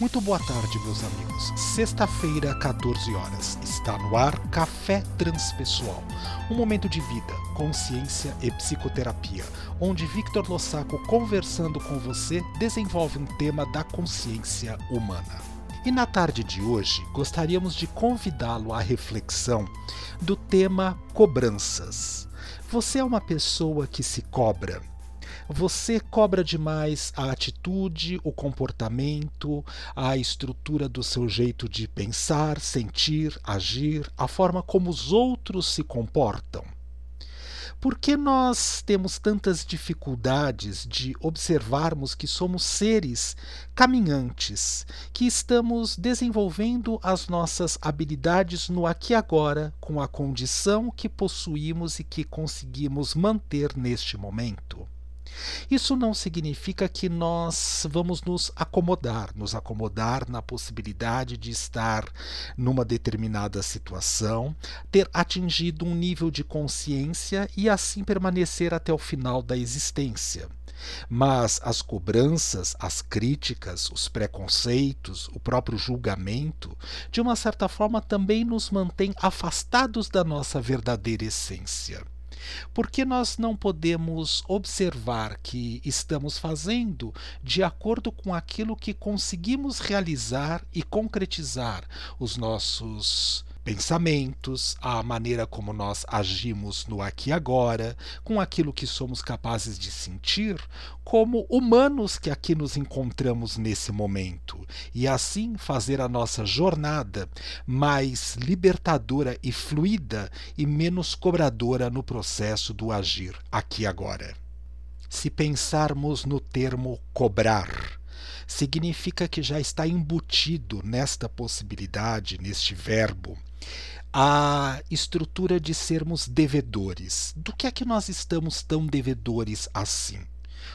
Muito boa tarde, meus amigos. Sexta-feira, 14 horas. Está no ar Café Transpessoal. Um momento de vida, consciência e psicoterapia, onde Victor Lossaco, conversando com você, desenvolve um tema da consciência humana. E na tarde de hoje, gostaríamos de convidá-lo à reflexão do tema cobranças. Você é uma pessoa que se cobra? Você cobra demais a atitude, o comportamento, a estrutura do seu jeito de pensar, sentir, agir, a forma como os outros se comportam. Por que nós temos tantas dificuldades de observarmos que somos seres caminhantes, que estamos desenvolvendo as nossas habilidades no aqui e agora, com a condição que possuímos e que conseguimos manter neste momento? Isso não significa que nós vamos nos acomodar, nos acomodar na possibilidade de estar numa determinada situação, ter atingido um nível de consciência e assim permanecer até o final da existência. Mas as cobranças, as críticas, os preconceitos, o próprio julgamento, de uma certa forma também nos mantém afastados da nossa verdadeira essência. Por que nós não podemos observar que estamos fazendo de acordo com aquilo que conseguimos realizar e concretizar os nossos pensamentos, a maneira como nós agimos no aqui e agora, com aquilo que somos capazes de sentir, como humanos que aqui nos encontramos nesse momento, e assim fazer a nossa jornada mais libertadora e fluida e menos cobradora no processo do agir aqui e agora. Se pensarmos no termo cobrar, significa que já está embutido nesta possibilidade, neste verbo, a estrutura de sermos devedores. Do que é que nós estamos tão devedores assim?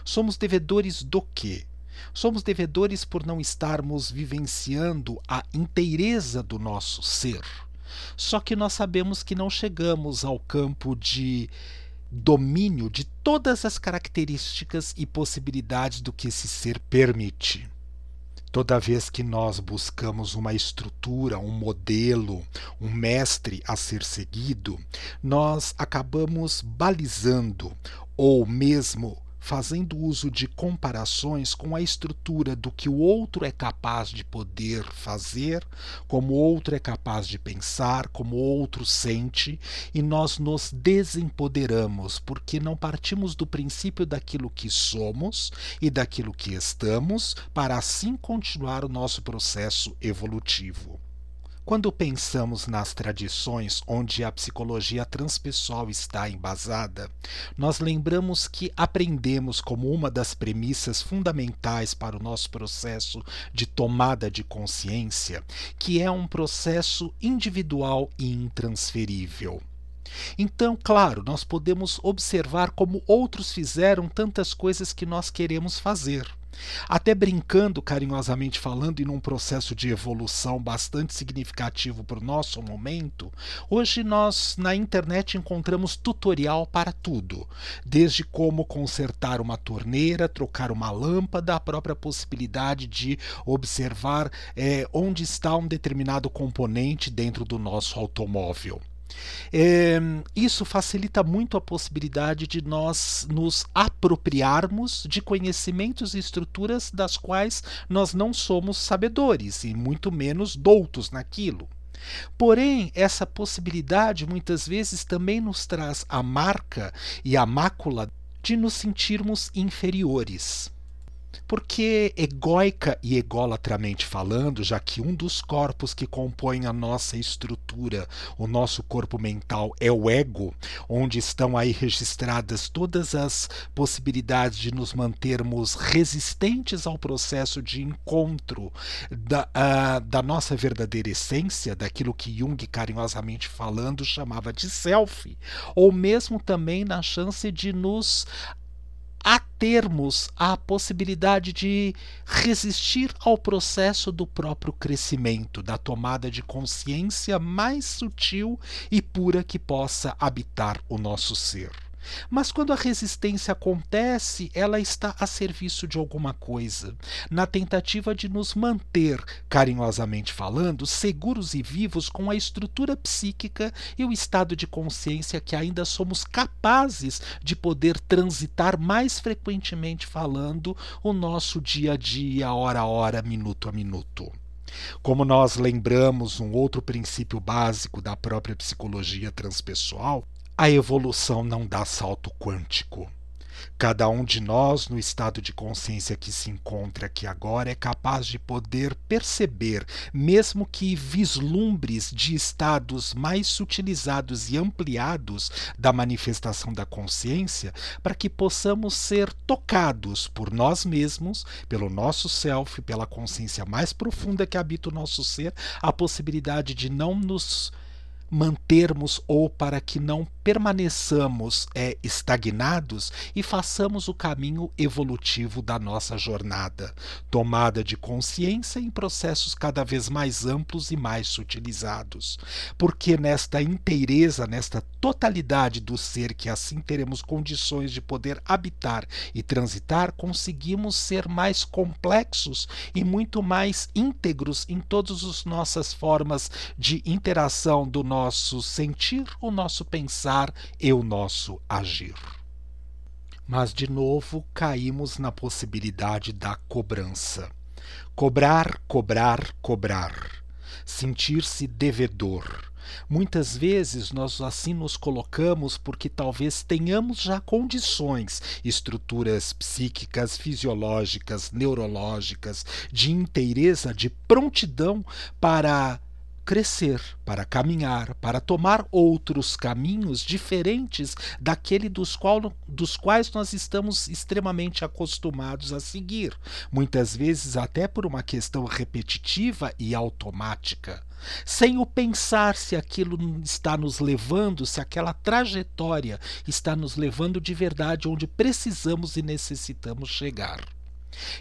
Somos devedores do quê? Somos devedores por não estarmos vivenciando a inteireza do nosso ser. Só que nós sabemos que não chegamos ao campo de domínio de todas as características e possibilidades do que esse ser permite. Toda vez que nós buscamos uma estrutura, um modelo, um mestre a ser seguido, nós acabamos balizando ou mesmo fazendo uso de comparações com a estrutura do que o outro é capaz de poder fazer, como o outro é capaz de pensar, como o outro sente, e nós nos desempoderamos porque não partimos do princípio daquilo que somos e daquilo que estamos, para assim continuar o nosso processo evolutivo. Quando pensamos nas tradições onde a psicologia transpessoal está embasada, nós lembramos que aprendemos como uma das premissas fundamentais para o nosso processo de tomada de consciência, que é um processo individual e intransferível. Então, claro, nós podemos observar como outros fizeram tantas coisas que nós queremos fazer. Até brincando, carinhosamente falando, e num processo de evolução bastante significativo para o nosso momento, hoje nós na internet encontramos tutorial para tudo, desde como consertar uma torneira, trocar uma lâmpada, a própria possibilidade de observar é, onde está um determinado componente dentro do nosso automóvel. É, isso facilita muito a possibilidade de nós nos apropriarmos de conhecimentos e estruturas das quais nós não somos sabedores e muito menos doutos naquilo. Porém, essa possibilidade muitas vezes também nos traz a marca e a mácula de nos sentirmos inferiores. Porque, egóica e ególatramente falando, já que um dos corpos que compõem a nossa estrutura, o nosso corpo mental, é o ego, onde estão aí registradas todas as possibilidades de nos mantermos resistentes ao processo de encontro da, uh, da nossa verdadeira essência, daquilo que Jung, carinhosamente falando, chamava de self, ou mesmo também na chance de nos a termos a possibilidade de resistir ao processo do próprio crescimento, da tomada de consciência mais sutil e pura que possa habitar o nosso ser. Mas quando a resistência acontece, ela está a serviço de alguma coisa, na tentativa de nos manter, carinhosamente falando, seguros e vivos com a estrutura psíquica e o estado de consciência que ainda somos capazes de poder transitar mais frequentemente falando o nosso dia a dia, hora a hora, minuto a minuto. Como nós lembramos um outro princípio básico da própria psicologia transpessoal, a evolução não dá salto quântico. Cada um de nós, no estado de consciência que se encontra aqui agora, é capaz de poder perceber, mesmo que vislumbres de estados mais sutilizados e ampliados da manifestação da consciência, para que possamos ser tocados por nós mesmos, pelo nosso self, pela consciência mais profunda que habita o nosso ser, a possibilidade de não nos mantermos ou para que não permaneçamos é, estagnados e façamos o caminho evolutivo da nossa jornada, tomada de consciência em processos cada vez mais amplos e mais sutilizados. Porque nesta inteireza, nesta totalidade do ser que assim teremos condições de poder habitar e transitar, conseguimos ser mais complexos e muito mais íntegros em todas as nossas formas de interação do nosso sentir, o nosso pensar e o nosso agir. Mas de novo caímos na possibilidade da cobrança. Cobrar, cobrar, cobrar. Sentir-se devedor. Muitas vezes nós assim nos colocamos porque talvez tenhamos já condições, estruturas psíquicas, fisiológicas, neurológicas, de inteireza, de prontidão para crescer, para caminhar, para tomar outros caminhos diferentes daquele dos, qual, dos quais nós estamos extremamente acostumados a seguir, muitas vezes até por uma questão repetitiva e automática. Sem o pensar se aquilo está nos levando, se aquela trajetória está nos levando de verdade onde precisamos e necessitamos chegar.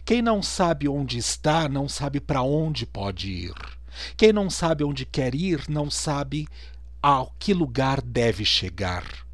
Quem não sabe onde está, não sabe para onde pode ir. Quem não sabe onde quer ir, não sabe a que lugar deve chegar.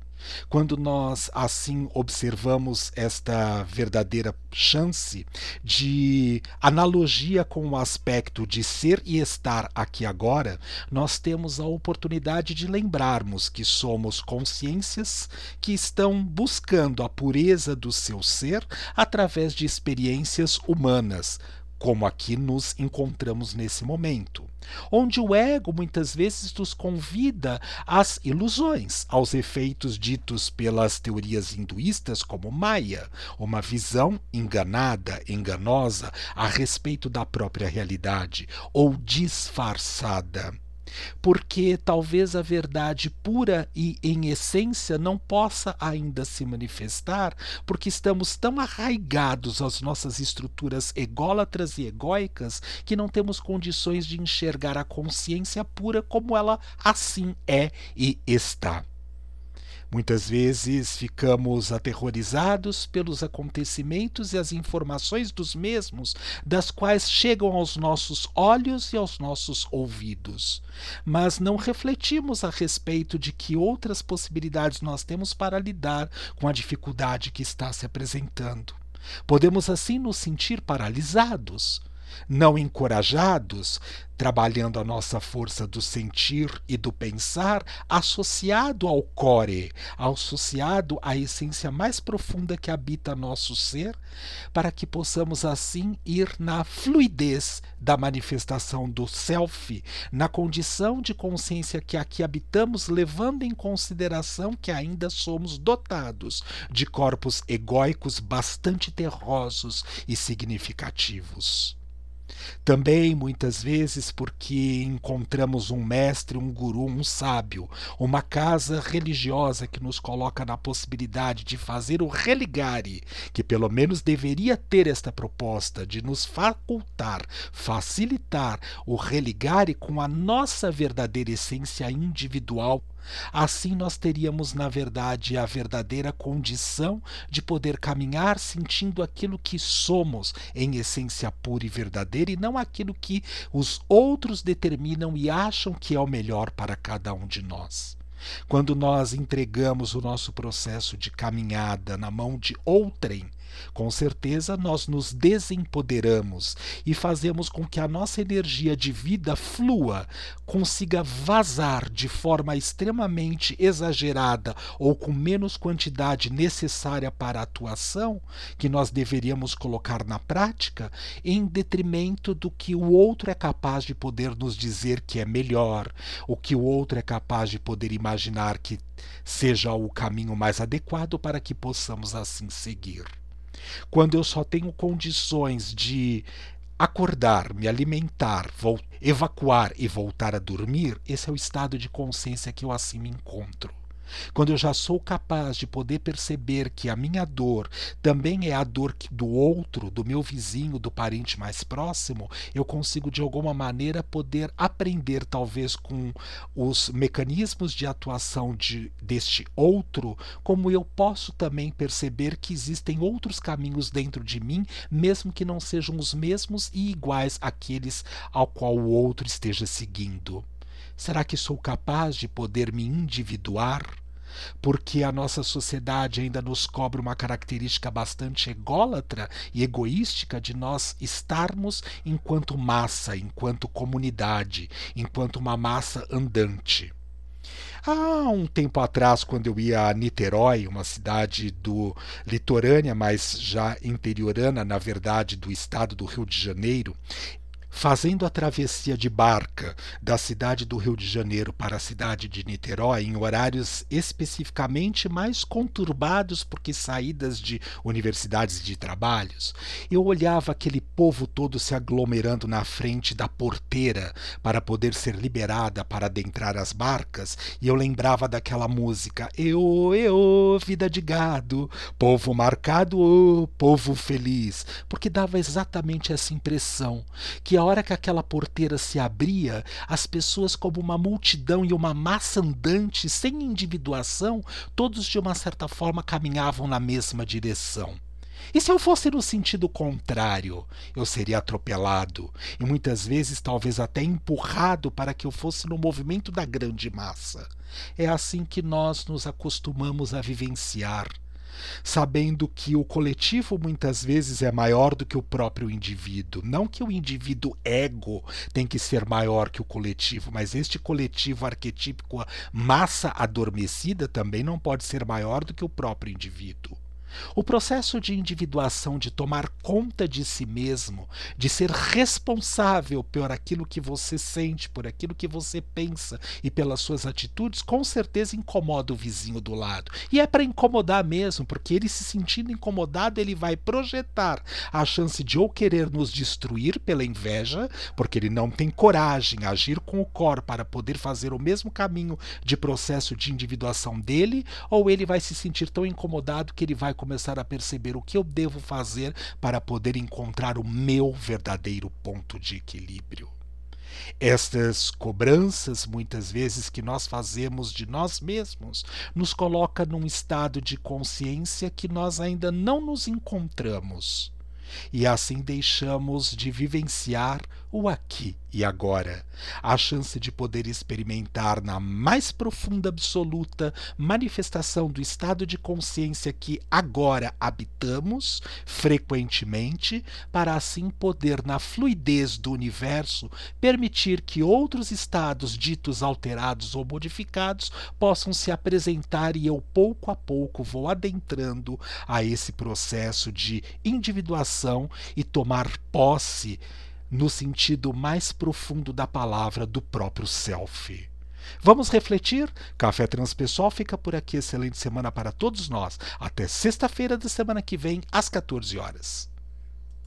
Quando nós assim observamos esta verdadeira chance de analogia com o aspecto de ser e estar aqui agora, nós temos a oportunidade de lembrarmos que somos consciências que estão buscando a pureza do seu ser através de experiências humanas, como aqui nos encontramos nesse momento, onde o ego muitas vezes nos convida às ilusões, aos efeitos ditos pelas teorias hinduístas como Maya, uma visão enganada, enganosa a respeito da própria realidade ou disfarçada porque talvez a verdade pura e em essência não possa ainda se manifestar, porque estamos tão arraigados às nossas estruturas ególatras e egóicas que não temos condições de enxergar a consciência pura como ela assim é e está. Muitas vezes ficamos aterrorizados pelos acontecimentos e as informações dos mesmos, das quais chegam aos nossos olhos e aos nossos ouvidos. Mas não refletimos a respeito de que outras possibilidades nós temos para lidar com a dificuldade que está se apresentando. Podemos assim nos sentir paralisados não encorajados, trabalhando a nossa força do sentir e do pensar, associado ao core, associado à essência mais profunda que habita nosso ser, para que possamos assim ir na fluidez da manifestação do self, na condição de consciência que aqui habitamos, levando em consideração que ainda somos dotados de corpos egóicos bastante terrosos e significativos. Também, muitas vezes, porque encontramos um mestre, um guru, um sábio, uma casa religiosa que nos coloca na possibilidade de fazer o religare, que pelo menos deveria ter esta proposta de nos facultar, facilitar o religare com a nossa verdadeira essência individual Assim nós teríamos, na verdade, a verdadeira condição de poder caminhar sentindo aquilo que somos em essência pura e verdadeira e não aquilo que os outros determinam e acham que é o melhor para cada um de nós. Quando nós entregamos o nosso processo de caminhada na mão de outrem, com certeza nós nos desempoderamos e fazemos com que a nossa energia de vida flua, consiga vazar de forma extremamente exagerada ou com menos quantidade necessária para a atuação, que nós deveríamos colocar na prática, em detrimento do que o outro é capaz de poder nos dizer que é melhor, o que o outro é capaz de poder imaginar que seja o caminho mais adequado para que possamos assim seguir. Quando eu só tenho condições de acordar, me alimentar, evacuar e voltar a dormir, esse é o estado de consciência que eu assim me encontro. Quando eu já sou capaz de poder perceber que a minha dor também é a dor do outro, do meu vizinho, do parente mais próximo, eu consigo de alguma maneira poder aprender, talvez com os mecanismos de atuação de, deste outro, como eu posso também perceber que existem outros caminhos dentro de mim, mesmo que não sejam os mesmos e iguais àqueles ao qual o outro esteja seguindo. Será que sou capaz de poder me individuar? Porque a nossa sociedade ainda nos cobra uma característica bastante ególatra e egoística de nós estarmos enquanto massa, enquanto comunidade, enquanto uma massa andante. Há um tempo atrás, quando eu ia a Niterói, uma cidade do litorânea, mas já interiorana, na verdade, do estado do Rio de Janeiro, fazendo a travessia de barca da cidade do Rio de Janeiro para a cidade de Niterói em horários especificamente mais conturbados porque saídas de universidades de trabalhos, eu olhava aquele povo todo se aglomerando na frente da porteira para poder ser liberada para adentrar as barcas e eu lembrava daquela música Eu, eu, vida de gado, povo marcado, oh, povo feliz, porque dava exatamente essa impressão que a hora que aquela porteira se abria, as pessoas, como uma multidão e uma massa andante, sem individuação, todos de uma certa forma caminhavam na mesma direção. E se eu fosse no sentido contrário, eu seria atropelado e muitas vezes talvez até empurrado para que eu fosse no movimento da grande massa. É assim que nós nos acostumamos a vivenciar sabendo que o coletivo muitas vezes é maior do que o próprio indivíduo. Não que o indivíduo ego tem que ser maior que o coletivo, mas este coletivo arquetípico, massa adormecida, também não pode ser maior do que o próprio indivíduo. O processo de individuação, de tomar conta de si mesmo, de ser responsável por aquilo que você sente, por aquilo que você pensa e pelas suas atitudes, com certeza incomoda o vizinho do lado. E é para incomodar mesmo, porque ele se sentindo incomodado, ele vai projetar a chance de ou querer nos destruir pela inveja, porque ele não tem coragem a agir com o cor para poder fazer o mesmo caminho de processo de individuação dele, ou ele vai se sentir tão incomodado que ele vai começar a perceber o que eu devo fazer para poder encontrar o meu verdadeiro ponto de equilíbrio. Estas cobranças, muitas vezes, que nós fazemos de nós mesmos, nos coloca num estado de consciência que nós ainda não nos encontramos e assim deixamos de vivenciar o aqui e agora, a chance de poder experimentar na mais profunda absoluta manifestação do estado de consciência que agora habitamos frequentemente, para assim poder, na fluidez do universo, permitir que outros estados ditos alterados ou modificados possam se apresentar e eu pouco a pouco vou adentrando a esse processo de individuação e tomar posse no sentido mais profundo da palavra do próprio self. Vamos refletir? Café Transpessoal fica por aqui. Excelente semana para todos nós. Até sexta-feira da semana que vem, às 14 horas.